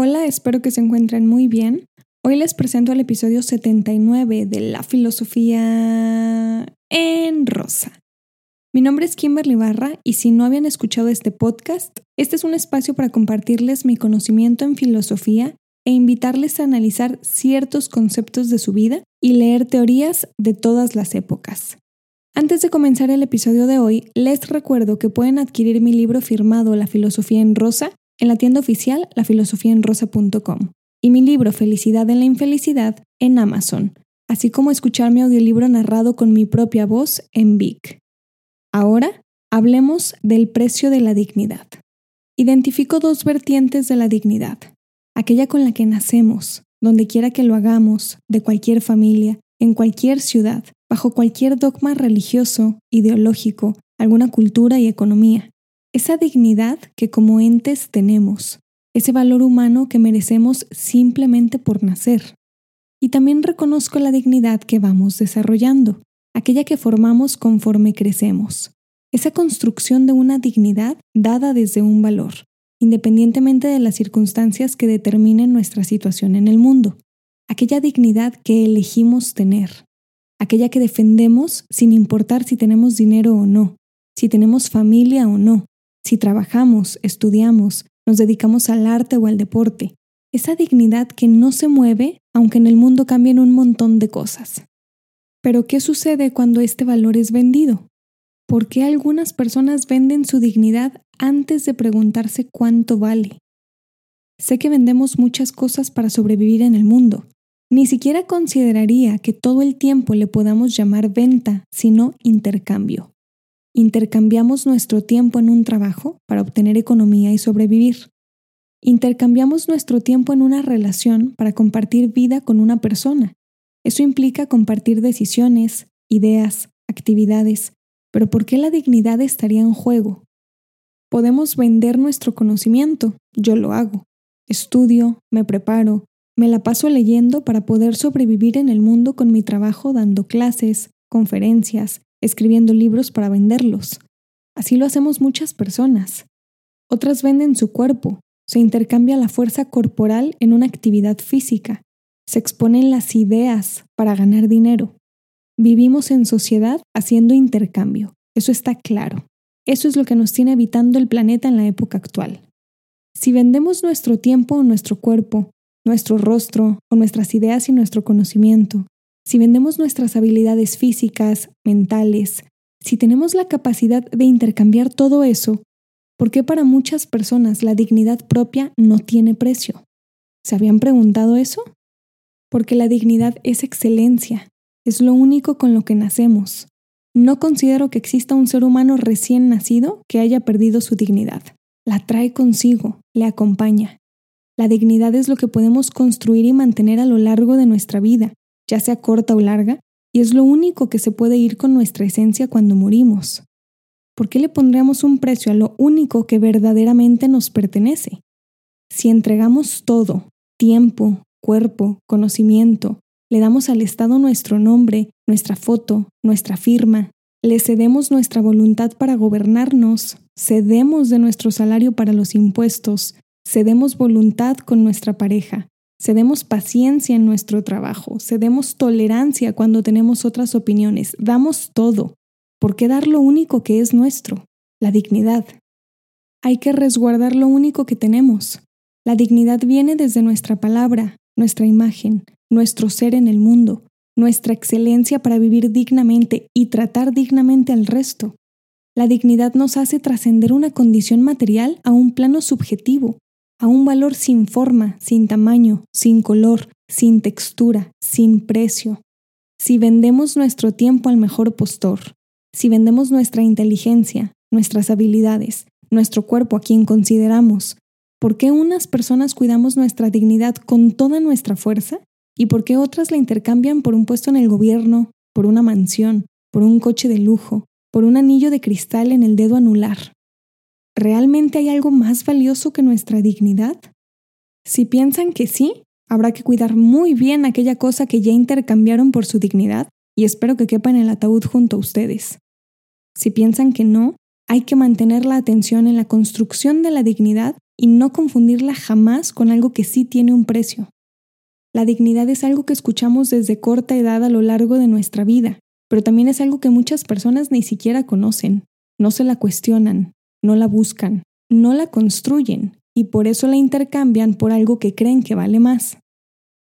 Hola, espero que se encuentren muy bien. Hoy les presento el episodio 79 de La Filosofía en Rosa. Mi nombre es Kimberly Barra y si no habían escuchado este podcast, este es un espacio para compartirles mi conocimiento en filosofía e invitarles a analizar ciertos conceptos de su vida y leer teorías de todas las épocas. Antes de comenzar el episodio de hoy, les recuerdo que pueden adquirir mi libro firmado La Filosofía en Rosa en la tienda oficial lafilosofiaenrosa.com y mi libro Felicidad en la Infelicidad en Amazon, así como escuchar mi audiolibro narrado con mi propia voz en Vic. Ahora, hablemos del precio de la dignidad. Identifico dos vertientes de la dignidad, aquella con la que nacemos, donde quiera que lo hagamos, de cualquier familia, en cualquier ciudad, bajo cualquier dogma religioso, ideológico, alguna cultura y economía, esa dignidad que como entes tenemos, ese valor humano que merecemos simplemente por nacer. Y también reconozco la dignidad que vamos desarrollando, aquella que formamos conforme crecemos, esa construcción de una dignidad dada desde un valor, independientemente de las circunstancias que determinen nuestra situación en el mundo, aquella dignidad que elegimos tener, aquella que defendemos sin importar si tenemos dinero o no, si tenemos familia o no, si trabajamos, estudiamos, nos dedicamos al arte o al deporte, esa dignidad que no se mueve aunque en el mundo cambien un montón de cosas. Pero ¿qué sucede cuando este valor es vendido? ¿Por qué algunas personas venden su dignidad antes de preguntarse cuánto vale? Sé que vendemos muchas cosas para sobrevivir en el mundo. Ni siquiera consideraría que todo el tiempo le podamos llamar venta, sino intercambio. Intercambiamos nuestro tiempo en un trabajo para obtener economía y sobrevivir. Intercambiamos nuestro tiempo en una relación para compartir vida con una persona. Eso implica compartir decisiones, ideas, actividades. Pero ¿por qué la dignidad estaría en juego? Podemos vender nuestro conocimiento. Yo lo hago. Estudio, me preparo, me la paso leyendo para poder sobrevivir en el mundo con mi trabajo dando clases, conferencias, escribiendo libros para venderlos. Así lo hacemos muchas personas. Otras venden su cuerpo, se intercambia la fuerza corporal en una actividad física, se exponen las ideas para ganar dinero. Vivimos en sociedad haciendo intercambio, eso está claro. Eso es lo que nos tiene habitando el planeta en la época actual. Si vendemos nuestro tiempo o nuestro cuerpo, nuestro rostro o nuestras ideas y nuestro conocimiento, si vendemos nuestras habilidades físicas, mentales, si tenemos la capacidad de intercambiar todo eso, ¿por qué para muchas personas la dignidad propia no tiene precio? ¿Se habían preguntado eso? Porque la dignidad es excelencia, es lo único con lo que nacemos. No considero que exista un ser humano recién nacido que haya perdido su dignidad. La trae consigo, le acompaña. La dignidad es lo que podemos construir y mantener a lo largo de nuestra vida, ya sea corta o larga, y es lo único que se puede ir con nuestra esencia cuando morimos. ¿Por qué le pondríamos un precio a lo único que verdaderamente nos pertenece? Si entregamos todo, tiempo, cuerpo, conocimiento, le damos al Estado nuestro nombre, nuestra foto, nuestra firma, le cedemos nuestra voluntad para gobernarnos, cedemos de nuestro salario para los impuestos, cedemos voluntad con nuestra pareja, Cedemos paciencia en nuestro trabajo, cedemos tolerancia cuando tenemos otras opiniones, damos todo. ¿Por qué dar lo único que es nuestro? La dignidad. Hay que resguardar lo único que tenemos. La dignidad viene desde nuestra palabra, nuestra imagen, nuestro ser en el mundo, nuestra excelencia para vivir dignamente y tratar dignamente al resto. La dignidad nos hace trascender una condición material a un plano subjetivo, a un valor sin forma, sin tamaño, sin color, sin textura, sin precio. Si vendemos nuestro tiempo al mejor postor, si vendemos nuestra inteligencia, nuestras habilidades, nuestro cuerpo a quien consideramos, ¿por qué unas personas cuidamos nuestra dignidad con toda nuestra fuerza y por qué otras la intercambian por un puesto en el gobierno, por una mansión, por un coche de lujo, por un anillo de cristal en el dedo anular? ¿Realmente hay algo más valioso que nuestra dignidad? Si piensan que sí, habrá que cuidar muy bien aquella cosa que ya intercambiaron por su dignidad y espero que quepa en el ataúd junto a ustedes. Si piensan que no, hay que mantener la atención en la construcción de la dignidad y no confundirla jamás con algo que sí tiene un precio. La dignidad es algo que escuchamos desde corta edad a lo largo de nuestra vida, pero también es algo que muchas personas ni siquiera conocen, no se la cuestionan, no la buscan, no la construyen y por eso la intercambian por algo que creen que vale más.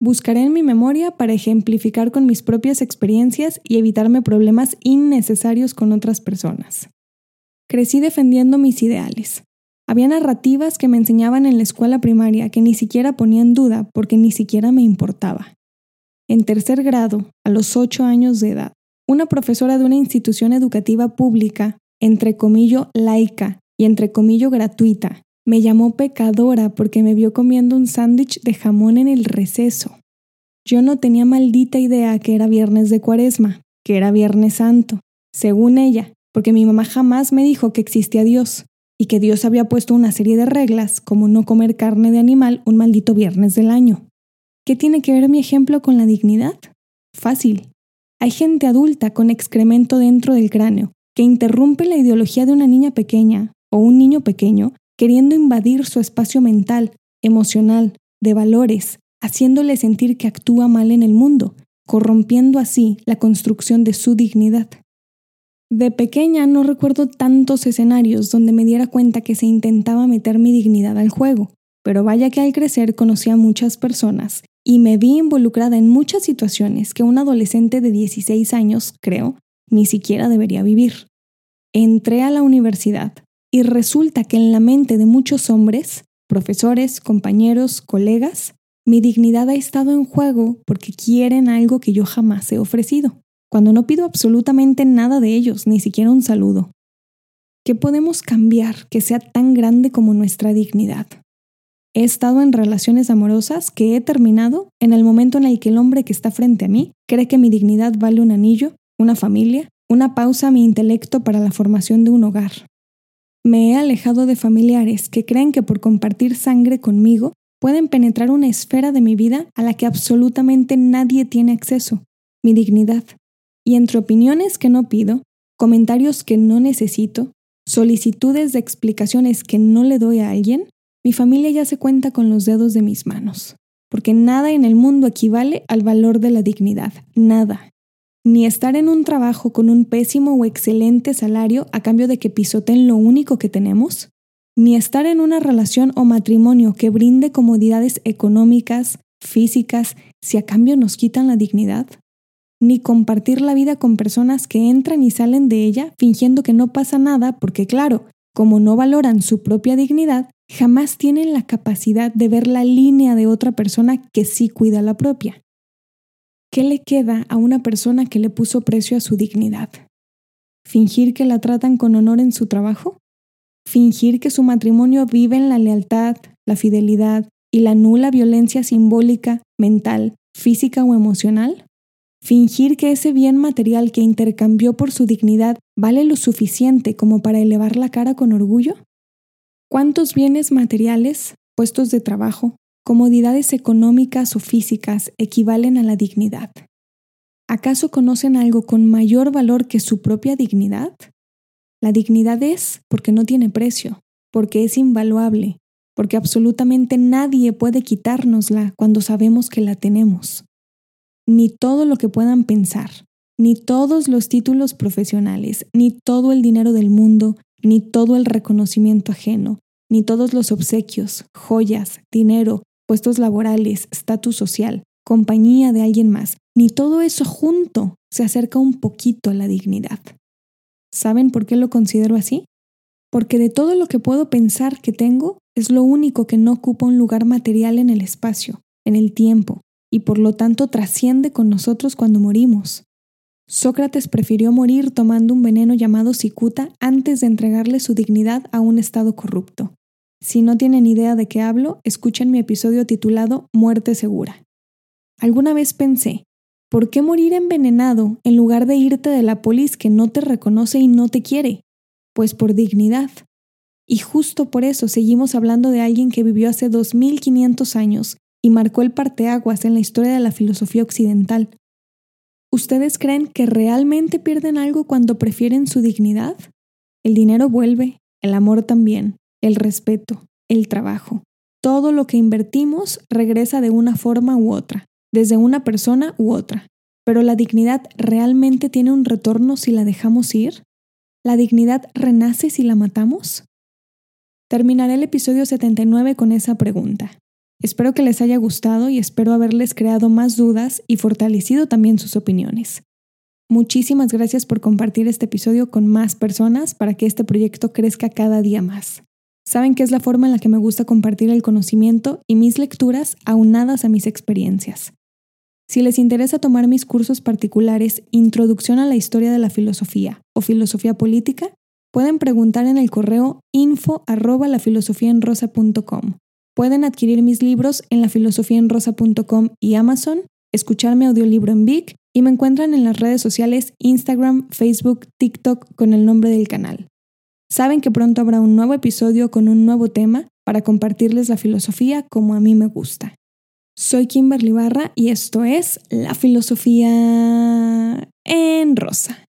Buscaré en mi memoria para ejemplificar con mis propias experiencias y evitarme problemas innecesarios con otras personas. Crecí defendiendo mis ideales. Había narrativas que me enseñaban en la escuela primaria que ni siquiera ponía en duda porque ni siquiera me importaba. En tercer grado, a los ocho años de edad, una profesora de una institución educativa pública, entre comillo laica y entre comillo gratuita, me llamó pecadora porque me vio comiendo un sándwich de jamón en el receso. Yo no tenía maldita idea que era viernes de cuaresma, que era viernes santo, según ella, porque mi mamá jamás me dijo que existía Dios y que Dios había puesto una serie de reglas como no comer carne de animal un maldito viernes del año. ¿Qué tiene que ver mi ejemplo con la dignidad? Fácil. Hay gente adulta con excremento dentro del cráneo que interrumpe la ideología de una niña pequeña o un niño pequeño queriendo invadir su espacio mental, emocional, de valores, haciéndole sentir que actúa mal en el mundo, corrompiendo así la construcción de su dignidad. De pequeña no recuerdo tantos escenarios donde me diera cuenta que se intentaba meter mi dignidad al juego, pero vaya que al crecer conocí a muchas personas y me vi involucrada en muchas situaciones que un adolescente de 16 años, creo, ni siquiera debería vivir. Entré a la universidad, y resulta que en la mente de muchos hombres, profesores, compañeros, colegas, mi dignidad ha estado en juego porque quieren algo que yo jamás he ofrecido, cuando no pido absolutamente nada de ellos, ni siquiera un saludo. ¿Qué podemos cambiar que sea tan grande como nuestra dignidad? He estado en relaciones amorosas que he terminado en el momento en el que el hombre que está frente a mí cree que mi dignidad vale un anillo, una familia, una pausa a mi intelecto para la formación de un hogar. Me he alejado de familiares que creen que por compartir sangre conmigo pueden penetrar una esfera de mi vida a la que absolutamente nadie tiene acceso, mi dignidad. Y entre opiniones que no pido, comentarios que no necesito, solicitudes de explicaciones que no le doy a alguien, mi familia ya se cuenta con los dedos de mis manos, porque nada en el mundo equivale al valor de la dignidad, nada ni estar en un trabajo con un pésimo o excelente salario a cambio de que pisoten lo único que tenemos, ni estar en una relación o matrimonio que brinde comodidades económicas, físicas, si a cambio nos quitan la dignidad, ni compartir la vida con personas que entran y salen de ella fingiendo que no pasa nada porque claro, como no valoran su propia dignidad, jamás tienen la capacidad de ver la línea de otra persona que sí cuida la propia. ¿Qué le queda a una persona que le puso precio a su dignidad? ¿Fingir que la tratan con honor en su trabajo? ¿Fingir que su matrimonio vive en la lealtad, la fidelidad y la nula violencia simbólica, mental, física o emocional? ¿Fingir que ese bien material que intercambió por su dignidad vale lo suficiente como para elevar la cara con orgullo? ¿Cuántos bienes materiales, puestos de trabajo, comodidades económicas o físicas equivalen a la dignidad. ¿Acaso conocen algo con mayor valor que su propia dignidad? La dignidad es porque no tiene precio, porque es invaluable, porque absolutamente nadie puede quitárnosla cuando sabemos que la tenemos. Ni todo lo que puedan pensar, ni todos los títulos profesionales, ni todo el dinero del mundo, ni todo el reconocimiento ajeno, ni todos los obsequios, joyas, dinero, puestos laborales, estatus social, compañía de alguien más, ni todo eso junto se acerca un poquito a la dignidad. ¿Saben por qué lo considero así? Porque de todo lo que puedo pensar que tengo, es lo único que no ocupa un lugar material en el espacio, en el tiempo, y por lo tanto trasciende con nosotros cuando morimos. Sócrates prefirió morir tomando un veneno llamado cicuta antes de entregarle su dignidad a un estado corrupto. Si no tienen idea de qué hablo, escuchen mi episodio titulado Muerte Segura. Alguna vez pensé, ¿por qué morir envenenado en lugar de irte de la polis que no te reconoce y no te quiere? Pues por dignidad. Y justo por eso seguimos hablando de alguien que vivió hace 2500 años y marcó el parteaguas en la historia de la filosofía occidental. ¿Ustedes creen que realmente pierden algo cuando prefieren su dignidad? El dinero vuelve, el amor también, el respeto, el trabajo. Todo lo que invertimos regresa de una forma u otra, desde una persona u otra. Pero la dignidad realmente tiene un retorno si la dejamos ir? ¿La dignidad renace si la matamos? Terminaré el episodio 79 con esa pregunta. Espero que les haya gustado y espero haberles creado más dudas y fortalecido también sus opiniones. Muchísimas gracias por compartir este episodio con más personas para que este proyecto crezca cada día más. Saben que es la forma en la que me gusta compartir el conocimiento y mis lecturas aunadas a mis experiencias. Si les interesa tomar mis cursos particulares Introducción a la Historia de la Filosofía o Filosofía Política, pueden preguntar en el correo info arroba Pueden adquirir mis libros en lafilosofiaenrosa.com y Amazon, escuchar mi audiolibro en Vic y me encuentran en las redes sociales Instagram, Facebook, TikTok con el nombre del canal. Saben que pronto habrá un nuevo episodio con un nuevo tema para compartirles la filosofía como a mí me gusta. Soy Kimberly Barra y esto es La Filosofía en Rosa.